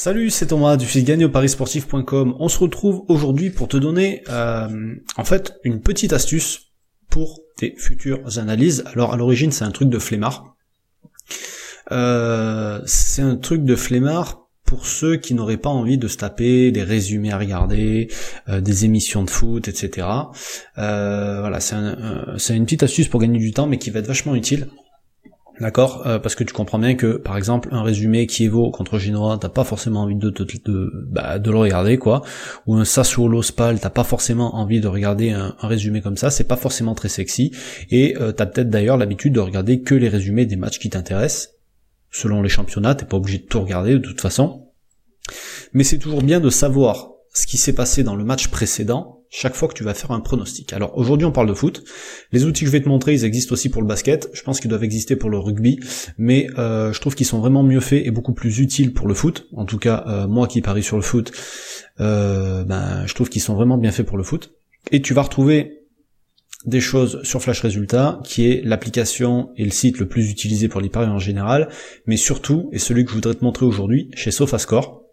Salut, c'est Thomas du site gagneparissportif.com. On se retrouve aujourd'hui pour te donner euh, en fait une petite astuce pour tes futures analyses. Alors à l'origine c'est un truc de flemmard. Euh, c'est un truc de flemmard pour ceux qui n'auraient pas envie de se taper des résumés à regarder, euh, des émissions de foot, etc. voilà, c'est une petite astuce pour gagner du temps, mais qui va être vachement utile. D'accord? Euh, Parce que tu comprends bien que, par exemple, un résumé qui évo contre Genoa, t'as pas forcément envie de, de, de, bah, le regarder, quoi. Ou un Sassuolo Spal, t'as pas forcément envie de regarder un, résumé comme ça, c'est pas forcément très sexy. Et euh, t'as peut-être d'ailleurs l'habitude de regarder que les résumés des matchs qui t'intéressent. Selon les championnats, t'es pas obligé de tout regarder de toute façon. Mais c'est toujours bien de savoir ce qui s'est passé dans le match précédent chaque fois que tu vas faire un pronostic. Alors aujourd'hui on parle de foot. Les outils que je vais te montrer, ils existent aussi pour le basket. Je pense qu'ils doivent exister pour le rugby, mais euh, je trouve qu'ils sont vraiment mieux faits et beaucoup plus utiles pour le foot. En tout cas, euh, moi qui parie sur le foot, euh, ben, je trouve qu'ils sont vraiment bien faits pour le foot. Et tu vas retrouver des choses sur Flash Résultats, qui est l'application et le site le plus utilisé pour les paris en général, mais surtout, et celui que je voudrais te montrer aujourd'hui, chez SofaScore.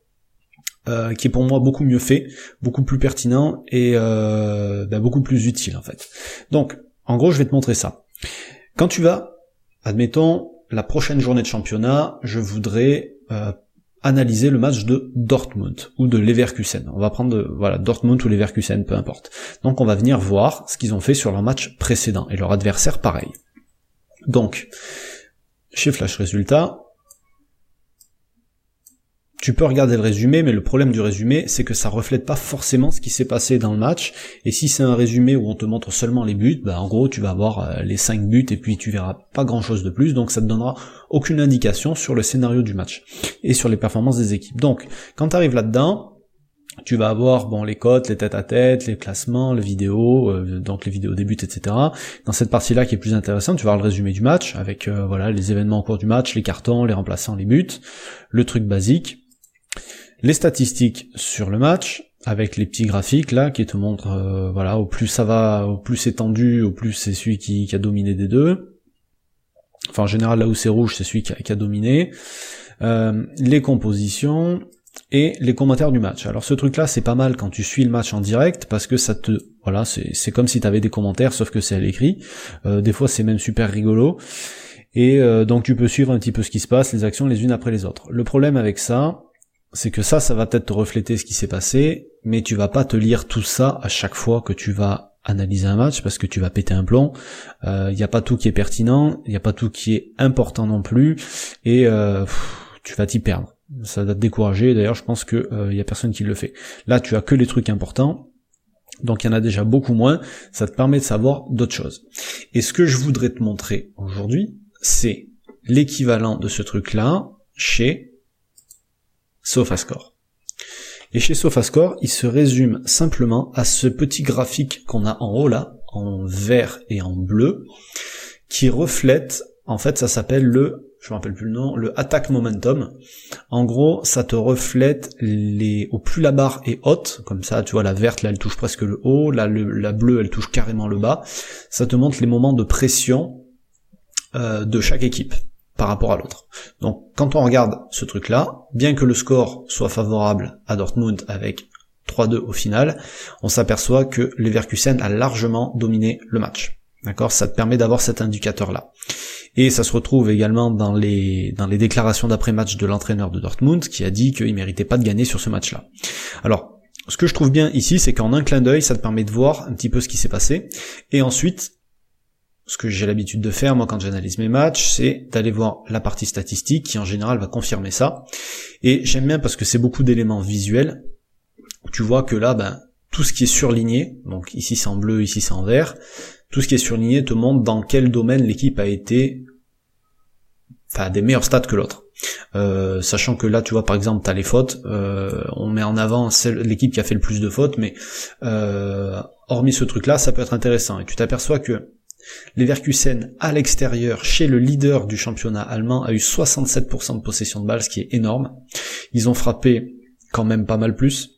Euh, qui est pour moi beaucoup mieux fait, beaucoup plus pertinent et euh, bah, beaucoup plus utile en fait. Donc, en gros, je vais te montrer ça. Quand tu vas, admettons, la prochaine journée de championnat, je voudrais euh, analyser le match de Dortmund ou de Leverkusen. On va prendre voilà Dortmund ou Leverkusen, peu importe. Donc on va venir voir ce qu'ils ont fait sur leur match précédent et leur adversaire pareil. Donc chez Flash Résultats, tu peux regarder le résumé, mais le problème du résumé, c'est que ça reflète pas forcément ce qui s'est passé dans le match. Et si c'est un résumé où on te montre seulement les buts, bah en gros tu vas avoir euh, les 5 buts et puis tu verras pas grand chose de plus, donc ça te donnera aucune indication sur le scénario du match et sur les performances des équipes. Donc quand tu arrives là-dedans, tu vas avoir bon les cotes, les têtes à tête, les classements, les vidéos, euh, donc les vidéos début, etc. Dans cette partie-là qui est plus intéressante, tu vas avoir le résumé du match avec euh, voilà les événements au cours du match, les cartons, les remplaçants, les buts, le truc basique les statistiques sur le match avec les petits graphiques là qui te montrent euh, voilà au plus ça va au plus c'est tendu au plus c'est celui qui, a dominé des deux enfin en général là où c'est rouge c'est celui qui a, dominé euh, les compositions et les commentaires du match. Alors ce truc là c'est pas mal quand tu suis le match en direct parce que ça te voilà c'est comme si tu avais des commentaires sauf que c'est à l'écrit. Euh, des fois c'est même super rigolo et donc tu peux suivre un petit peu ce qui se passe, les actions les unes après les autres. Le problème avec ça c'est que ça, ça va peut-être te refléter ce qui s'est passé, mais tu vas pas te lire tout ça à chaque fois que tu vas analyser un match parce que tu vas péter un plomb. Il euh, n'y a pas tout qui est pertinent, il n'y a pas tout qui est important non plus, et euh, tu vas t'y perdre. Ça va te décourager. D'ailleurs, je pense que il euh, y a personne qui le fait. Là, tu as que les trucs importants. Donc il y en a déjà beaucoup moins, ça te permet de savoir d'autres choses. Et ce que je voudrais te montrer aujourd'hui, c'est l'équivalent de ce truc-là chez SofaScore. Et chez SofaScore, il se résume simplement à ce petit graphique qu'on a en haut là, en vert et en bleu, qui reflète, en fait ça s'appelle le, je me rappelle plus le nom, le attack momentum. En gros, ça te reflète les, au plus la barre est haute, comme ça, tu vois, la verte là elle touche presque le haut, là la bleue elle touche carrément le bas. Ça te montre les moments de pression euh, de chaque équipe par rapport à l'autre. Donc quand on regarde ce truc-là, bien que le score soit favorable à Dortmund avec 3-2 au final, on s'aperçoit que Leverkusen a largement dominé le match. D'accord? Ça te permet d'avoir cet indicateur-là. Et ça se retrouve également dans les, dans les déclarations d'après-match de l'entraîneur de Dortmund qui a dit qu'il méritait pas de gagner sur ce match-là. Alors, ce que je trouve bien ici, c'est qu'en un clin d'œil, ça te permet de voir un petit peu ce qui s'est passé. Et ensuite, ce que j'ai l'habitude de faire moi quand j'analyse mes matchs, c'est d'aller voir la partie statistique qui en général va confirmer ça. Et j'aime bien parce que c'est beaucoup d'éléments visuels. Tu vois que là, ben, tout ce qui est surligné, donc ici c'est en bleu, ici c'est en vert, tout ce qui est surligné te montre dans quel domaine l'équipe a été, enfin, des meilleurs stats que l'autre. Euh, sachant que là, tu vois, par exemple, t'as les fautes, euh, on met en avant l'équipe qui a fait le plus de fautes, mais euh, hormis ce truc-là, ça peut être intéressant. Et tu t'aperçois que Leverkusen à l'extérieur chez le leader du championnat allemand a eu 67% de possession de balle, ce qui est énorme. Ils ont frappé quand même pas mal plus.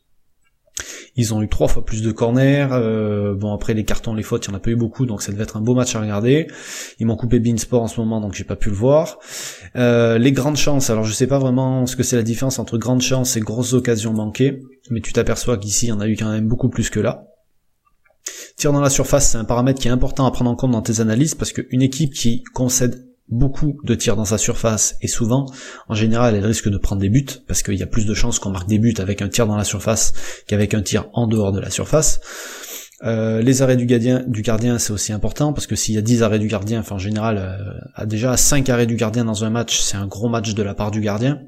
Ils ont eu trois fois plus de corners. Euh, bon après les cartons, les fautes, il y en a pas eu beaucoup, donc ça devait être un beau match à regarder. Ils m'ont coupé Beansport en ce moment, donc j'ai pas pu le voir. Euh, les grandes chances, alors je sais pas vraiment ce que c'est la différence entre grandes chances et grosses occasions manquées, mais tu t'aperçois qu'ici il y en a eu quand même beaucoup plus que là. Tir dans la surface, c'est un paramètre qui est important à prendre en compte dans tes analyses parce qu'une équipe qui concède beaucoup de tirs dans sa surface et souvent, en général, elle risque de prendre des buts parce qu'il y a plus de chances qu'on marque des buts avec un tir dans la surface qu'avec un tir en dehors de la surface. Euh, les arrêts du gardien, du gardien, c'est aussi important parce que s'il y a 10 arrêts du gardien, enfin en général, euh, déjà 5 arrêts du gardien dans un match, c'est un gros match de la part du gardien.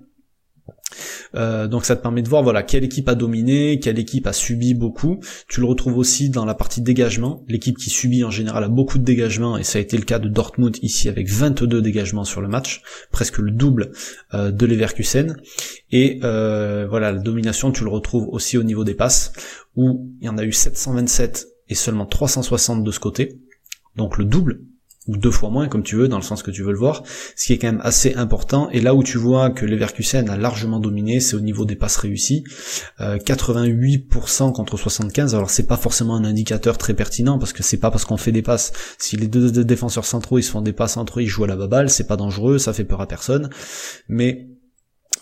Euh, donc ça te permet de voir voilà quelle équipe a dominé, quelle équipe a subi beaucoup. Tu le retrouves aussi dans la partie dégagement. L'équipe qui subit en général a beaucoup de dégagement et ça a été le cas de Dortmund ici avec 22 dégagements sur le match, presque le double euh, de Leverkusen. Et euh, voilà la domination tu le retrouves aussi au niveau des passes où il y en a eu 727 et seulement 360 de ce côté, donc le double ou deux fois moins comme tu veux, dans le sens que tu veux le voir, ce qui est quand même assez important. Et là où tu vois que Leverkusen a largement dominé, c'est au niveau des passes réussies, 88% euh, contre 75. Alors c'est pas forcément un indicateur très pertinent parce que c'est pas parce qu'on fait des passes. Si les deux, défenseurs centraux ils se font des passes entre eux, ils jouent à la baballe, c'est pas dangereux, ça fait peur à personne. Mais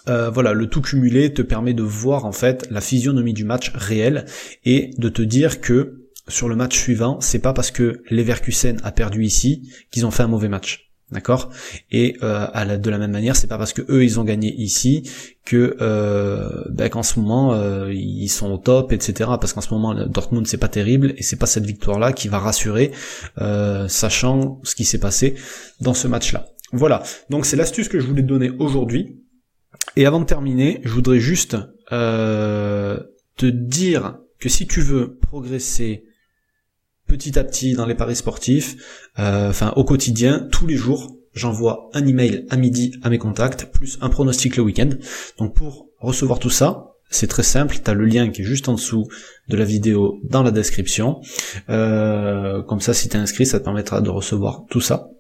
euh, voilà, le tout cumulé te permet de voir en fait la physionomie du match réel et de te dire que sur le match suivant, c'est pas parce que Leverkusen a perdu ici qu'ils ont fait un mauvais match. D'accord? Et euh, de la même manière, c'est pas parce que eux ils ont gagné ici que euh, ben, qu'en ce moment euh, ils sont au top, etc. Parce qu'en ce moment Dortmund c'est pas terrible et c'est pas cette victoire là qui va rassurer, euh, sachant ce qui s'est passé dans ce match-là. Voilà. Donc c'est l'astuce que je voulais donner aujourd'hui. Et avant de terminer, je voudrais juste te dire que si tu veux progresser petit à petit dans les paris sportifs, euh, enfin au quotidien, tous les jours, j'envoie un email à midi à mes contacts, plus un pronostic le week-end. Donc pour recevoir tout ça, c'est très simple, tu as le lien qui est juste en dessous de la vidéo dans la description. Euh, comme ça, si tu es inscrit, ça te permettra de recevoir tout ça.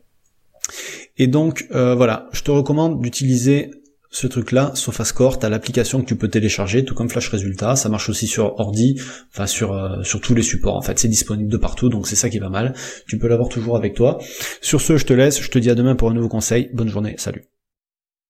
Et donc euh, voilà, je te recommande d'utiliser ce truc-là, SofaScore, t'as l'application que tu peux télécharger, tout comme Flash Résultat, ça marche aussi sur ordi, enfin sur euh, sur tous les supports en fait, c'est disponible de partout, donc c'est ça qui va mal. Tu peux l'avoir toujours avec toi. Sur ce, je te laisse, je te dis à demain pour un nouveau conseil. Bonne journée, salut.